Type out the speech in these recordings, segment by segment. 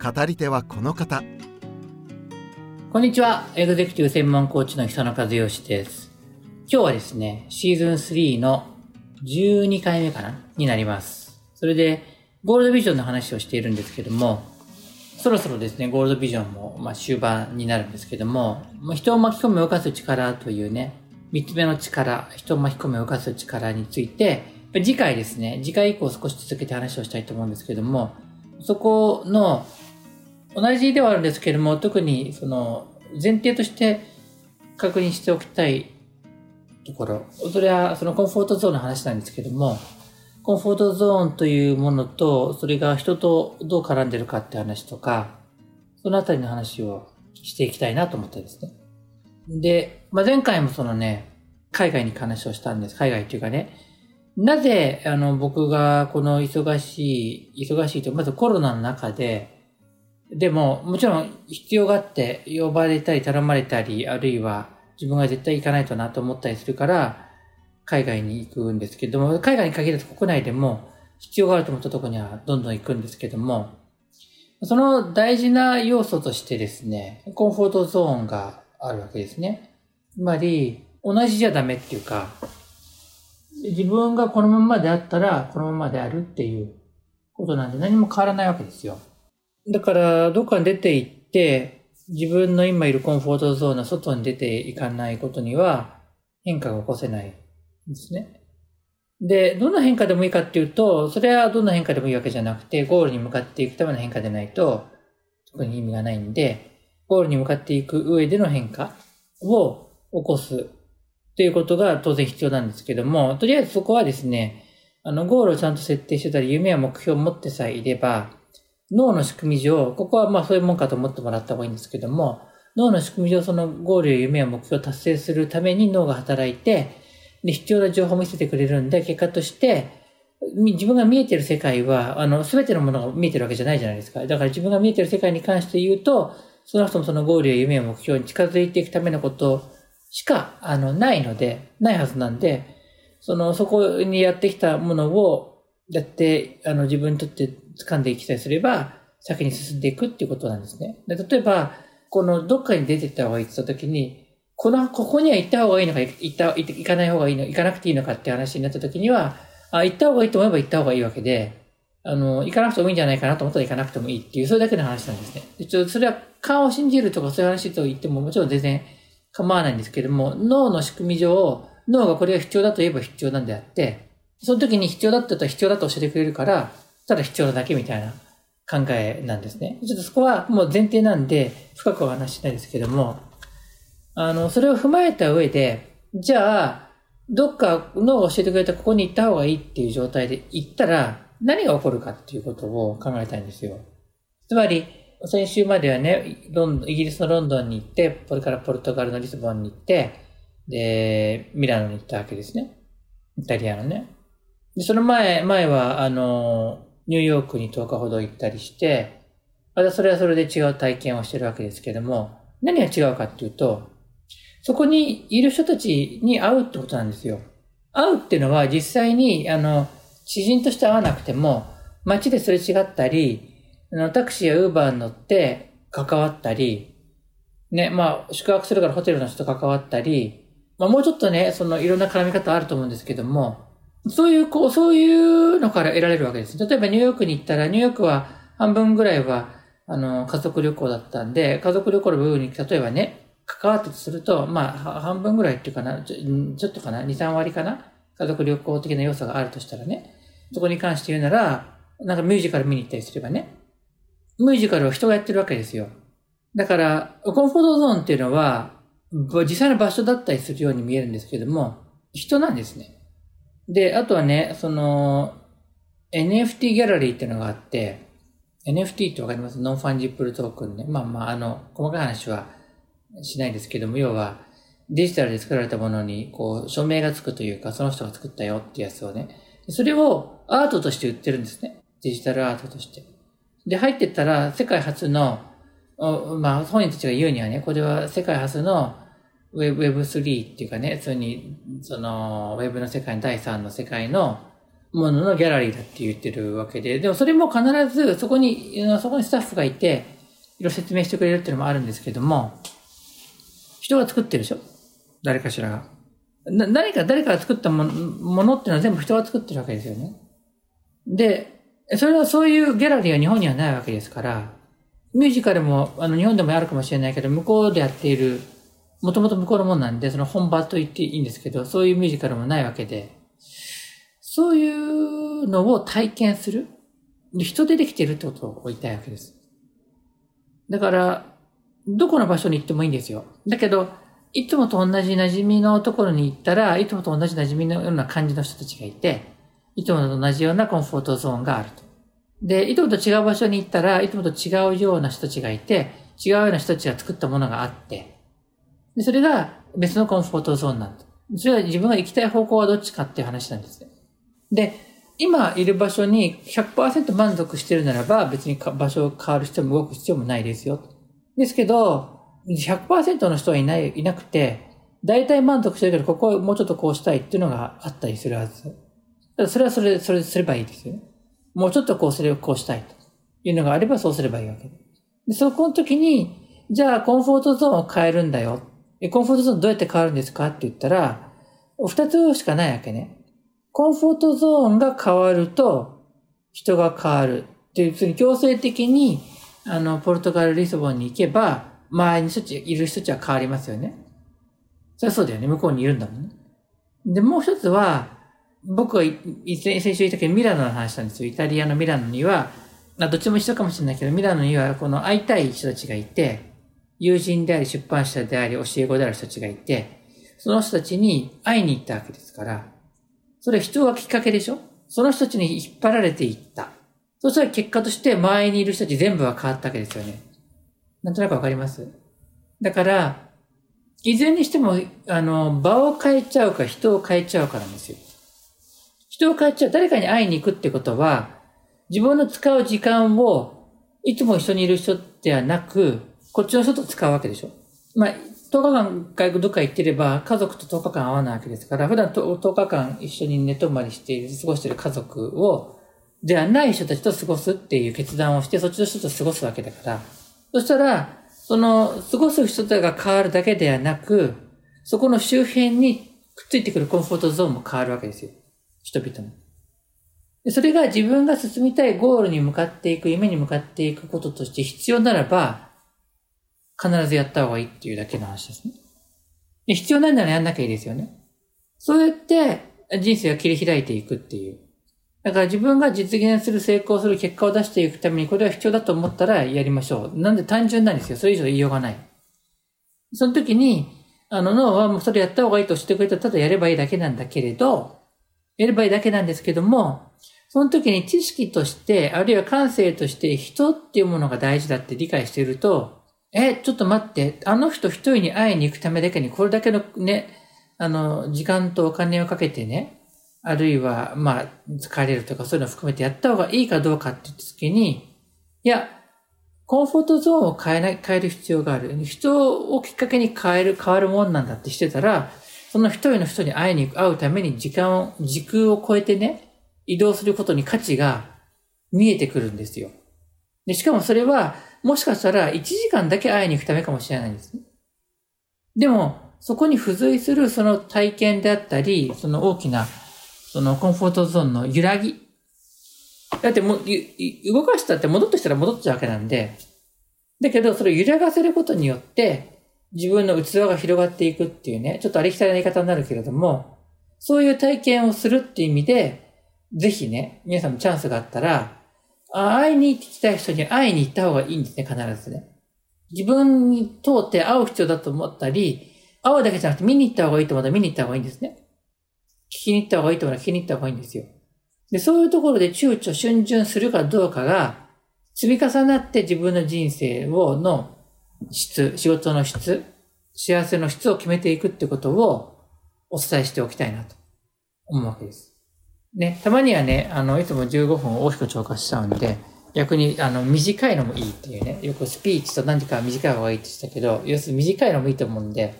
語り手はこの方こんにちは。エグゼクティブ専門コーチの久野和義です。今日はですね、シーズン3の12回目かな？になります。それで、ゴールドビジョンの話をしているんですけども、そろそろですね、ゴールドビジョンも、まあ、終盤になるんですけども、まあ人を巻き込み動かす力というね、三つ目の力、人を巻き込み動かす力について、次回ですね、次回以降少し続けて話をしたいと思うんですけども、そこの同じではあるんですけれども、特にその前提として確認しておきたいところ、それはそのコンフォートゾーンの話なんですけども、コンフォートゾーンというものと、それが人とどう絡んでるかって話とか、そのあたりの話をしていきたいなと思ってですね。で、まあ、前回もそのね、海外に話をしたんです。海外っていうかね、なぜ、あの、僕がこの忙しい、忙しいと、まずコロナの中で、でも、もちろん必要があって、呼ばれたり頼まれたり、あるいは自分が絶対行かないとなと思ったりするから、海外に行くんですけども、海外に限らず国内でも必要があると思ったところにはどんどん行くんですけども、その大事な要素としてですね、コンフォートゾーンがあるわけですね。つまり、同じじゃダメっていうか、自分がこのままであったら、このままであるっていうことなんで何も変わらないわけですよ。だから、どっかに出て行って、自分の今いるコンフォートゾーンの外に出ていかないことには変化が起こせないんですね。で、どんな変化でもいいかっていうと、それはどんな変化でもいいわけじゃなくて、ゴールに向かっていくための変化でないと、特に意味がないんで、ゴールに向かっていく上での変化を起こすっていうことが当然必要なんですけども、とりあえずそこはですね、あの、ゴールをちゃんと設定してたり、夢や目標を持ってさえいれば、脳の仕組み上、ここはまあそういうもんかと思ってもらった方がいいんですけども、脳の仕組み上そのゴールや夢や目標を達成するために脳が働いて、で、必要な情報を見せてくれるんで、結果として、自分が見えてる世界は、あの、すべてのものが見えてるわけじゃないじゃないですか。だから自分が見えてる世界に関して言うと、その人もそのゴールや夢や目標に近づいていくためのことしか、あの、ないので、ないはずなんで、その、そこにやってきたものを、やって、あの、自分にとって掴んでいきたいすれば、先に進んでいくっていうことなんですね。で例えば、この、どっかに出てった方がいいって言った時に、この、ここには行った方がいいのか、行った、行かない方がいいの、行かなくていいのかって話になった時には、あ、行った方がいいと思えば行った方がいいわけで、あの、行かなくてもいいんじゃないかなと思ったら行かなくてもいいっていう、それだけの話なんですね。でちょそれは、勘を信じるとかそういう話と言ってももちろん全然構わないんですけれども、脳の仕組み上、脳がこれが必要だと言えば必要なんであって、その時に必要だったら必要だと教えてくれるから、ただ必要なだけみたいな考えなんですね。ちょっとそこはもう前提なんで、深くは話しないですけども、あの、それを踏まえた上で、じゃあ、どっか脳が教えてくれたここに行った方がいいっていう状態で行ったら、何が起こるかっていうことを考えたいんですよ。つまり、先週まではね、ロンイギリスのロンドンに行って、これからポルトガルのリスボンに行って、で、ミラノに行ったわけですね。イタリアのね。で、その前、前は、あの、ニューヨークに10日ほど行ったりして、またそれはそれで違う体験をしてるわけですけども、何が違うかっていうと、そこにいる人たちに会うってことなんですよ。会うっていうのは実際に、あの、知人として会わなくても、街ですれ違ったり、あのタクシーやウーバーに乗って関わったり、ね、まあ、宿泊するからホテルの人と関わったり、まあもうちょっとね、そのいろんな絡み方あると思うんですけども、そういう、こう、そういうのから得られるわけです。例えばニューヨークに行ったら、ニューヨークは半分ぐらいは、あの、家族旅行だったんで、家族旅行の部分に、例えばね、関わってとすると、まあ、半分ぐらいっていうかな、ちょちょっとかな、2、3割かな家族旅行的な要素があるとしたらね、そこに関して言うなら、なんかミュージカル見に行ったりすればね、ミュージカルを人がやってるわけですよ。だから、コンフォートゾーンっていうのは、実際の場所だったりするように見えるんですけども、人なんですね。で、あとはね、その、NFT ギャラリーっていうのがあって、NFT ってわかります？ non-fungible token ね。まあまあ、あの、細かい話はしないですけども、要は、デジタルで作られたものに、こう、署名がつくというか、その人が作ったよってやつをね。それをアートとして売ってるんですね。デジタルアートとして。で、入ってったら、世界初の、まあ、本人たちが言うにはね、これは世界初の Web3 っていうかね、普通に、その、Web の世界の第3の世界のもののギャラリーだって言ってるわけで、でもそれも必ずそこに、そこにスタッフがいて、いろいろ説明してくれるっていうのもあるんですけども、人が作ってるでしょ？誰かしらが。な、何か誰かが作ったもものっていうのは全部人が作ってるわけですよね。で、それはそういうギャラリーは日本にはないわけですから、ミュージカルもあの日本でもあるかもしれないけど、向こうでやっている、もともと向こうのもんなんで、その本場と言っていいんですけど、そういうミュージカルもないわけで、そういうのを体験する。人でできてるってことを言いたいわけです。だから、どこの場所に行ってもいいんですよ。だけど、いつもと同じ馴染みのところに行ったら、いつもと同じ馴染みのような感じの人たちがいて、いつもと同じようなコンフォートゾーンがあると。で、いつもと違う場所に行ったら、いつもと違うような人たちがいて、違うような人たちが作ったものがあって、でそれが別のコンフォートゾーンなんだ。それは自分が行きたい方向はどっちかっていう話なんですね。で、今いる場所に100%満足してるならば、別に場所を変わる必要も動く必要もないですよ。ですけど、100%の人はいない、いなくて、大体満足してるけど、ここはもうちょっとこうしたいっていうのがあったりするはず。それはそれ、それすればいいですよね。もうちょっとこうすればこうしたいというのがあればそうすればいいわけで。で、そこの時に、じゃあコンフォートゾーンを変えるんだよ。コンフォートゾーンどうやって変わるんですかって言ったら、二つしかないわけね。コンフォートゾーンが変わると、人が変わる。っていう、に強制的に、あの、ポルトガル、リスボンに行けば、周りに人たち、いる人たちは変わりますよね。それはそうだよね。向こうにいるんだもんね。で、もう一つは、僕は先週言ったけど、ミラノの話なんですよ。イタリアのミラノには、どっちも一緒かもしれないけど、ミラノにはこの会いたい人たちがいて、友人であり、出版社であり、教え子である人たちがいて、その人たちに会いに行ったわけですから、それ人がきっかけでしょ？その人たちに引っ張られていった。そしたら結果として周りにいる人たち全部は変わったわけですよね。なんとなくわかります？だから、いずれにしても、あの、場を変えちゃうか人を変えちゃうかなんですよ。人を変えちゃう。誰かに会いに行くってことは、自分の使う時間を、いつも一緒にいる人ではなく、こっちの人と使うわけでしょ？まあ、10日間外国どっか行ってれば、家族と10日間会わないわけですから、普段10日間一緒に寝泊まりしている、過ごしている家族を、ではない人たちと過ごすっていう決断をして、そっちの人と過ごすわけだから、そしたら、その、過ごす人たちが変わるだけではなく、そこの周辺にくっついてくるコンフォートゾーンも変わるわけですよ。人々も。それが自分が進みたいゴールに向かっていく、夢に向かっていくこととして必要ならば、必ずやった方がいいっていうだけの話ですね。で必要ないならやんなきゃいいですよね。そうやって人生を切り開いていくっていう。だから自分が実現する、成功する結果を出していくためにこれは必要だと思ったらやりましょう。なんで単純なんですよ。それ以上言いようがない。その時に、あの脳はもうそれやった方がいいとしてくれたらただやればいいだけなんだけれど、やればいいだけなんですけども、その時に知識として、あるいは感性として人っていうものが大事だって理解していると、え、ちょっと待って、あの人一人に会いに行くためだけにこれだけのね、あの、時間とお金をかけてね、あるいは、まあ、疲れるとかそういうのを含めてやった方がいいかどうかって言った時に、いや、コンフォートゾーンを変えない、変える必要がある。人をきっかけに変える、変わるもんなんだってしてたら、その一人の人に会いに会うために時間を、時空を超えてね、移動することに価値が見えてくるんですよ。で、しかもそれは、もしかしたら1時間だけ会いに行くためかもしれないんですね。でも、そこに付随するその体験であったり、その大きな、そのコンフォートゾーンの揺らぎ。だっても、動かしたって戻ってきたら戻っちゃうわけなんで、だけど、それを揺らがせることによって、自分の器が広がっていくっていうね、ちょっとありきたりな言い方になるけれども、そういう体験をするっていう意味で、ぜひね、皆さんもチャンスがあったら、会いに行きたい人に会いに行った方がいいんですね、必ずね。自分に通って会う必要だと思ったり、会うだけじゃなくて見に行った方がいいと思ったら見に行った方がいいんですね。聞きに行った方がいいと思ったら聞きに行った方がいいんですよ。で、そういうところで躊躇、逡巡するかどうかが、積み重なって自分の人生を、の質、仕事の質、幸せの質を決めていくってことをお伝えしておきたいなと思うわけです。ね、たまにはね、あの、いつも15分大きく超過しちゃうんで、逆に、あの、短いのもいいっていうね、よくスピーチと何時か短い方がいいって言ったけど、要するに短いのもいいと思うんで、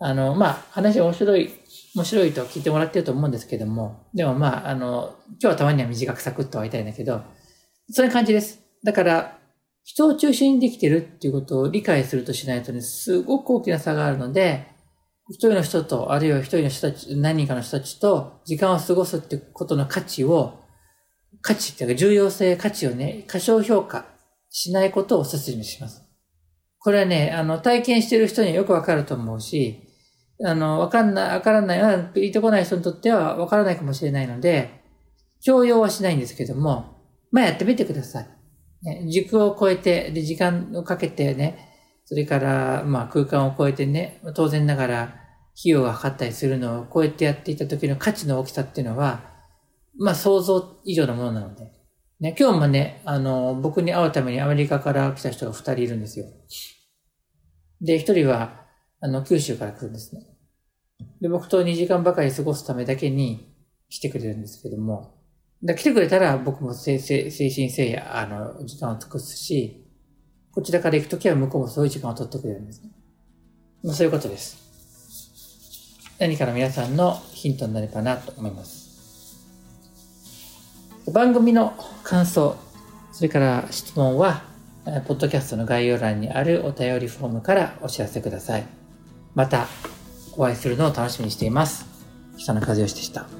あの、まあ、話面白い、面白いと聞いてもらってると思うんですけども、でもまあ、あの、今日はたまには短くサクッと会いたいんだけど、そういう感じです。だから、人を中心にできてるっていうことを理解するとしないとね、すごく大きな差があるので、一人の人と、あるいは一人の人たち、何人かの人たちと時間を過ごすってことの価値を、価値っていうか重要性、価値をね、過小評価しないことをお勧めします。これはね、あの、体験している人にはよくわかると思うし、あの、わかんない、わからない、ピリとこない人にとってはわからないかもしれないので、強要はしないんですけども、まあやってみてください。ね、軸を超えて、で、時間をかけてね、それから、まあ空間を超えてね、当然ながら費用がかかったりするのを超えてやっていた時の価値の大きさっていうのは、まあ想像以上のものなので。ね、今日もね、あの、僕に会うためにアメリカから来た人が二人いるんですよ。で、一人は、あの、九州から来るんですね。で、僕と2時間ばかり過ごすためだけに来てくれるんですけども、だ来てくれたら僕も精神誠意、あの、時間を尽くすし、こちらから行くときは向こうもそういう時間を取ってくれるんですね。まあそういうことです。何かの皆さんのヒントになるかなと思います。番組の感想、それから質問は、ポッドキャストの概要欄にあるお便りフォームからお知らせください。またお会いするのを楽しみにしています。久野和義でした。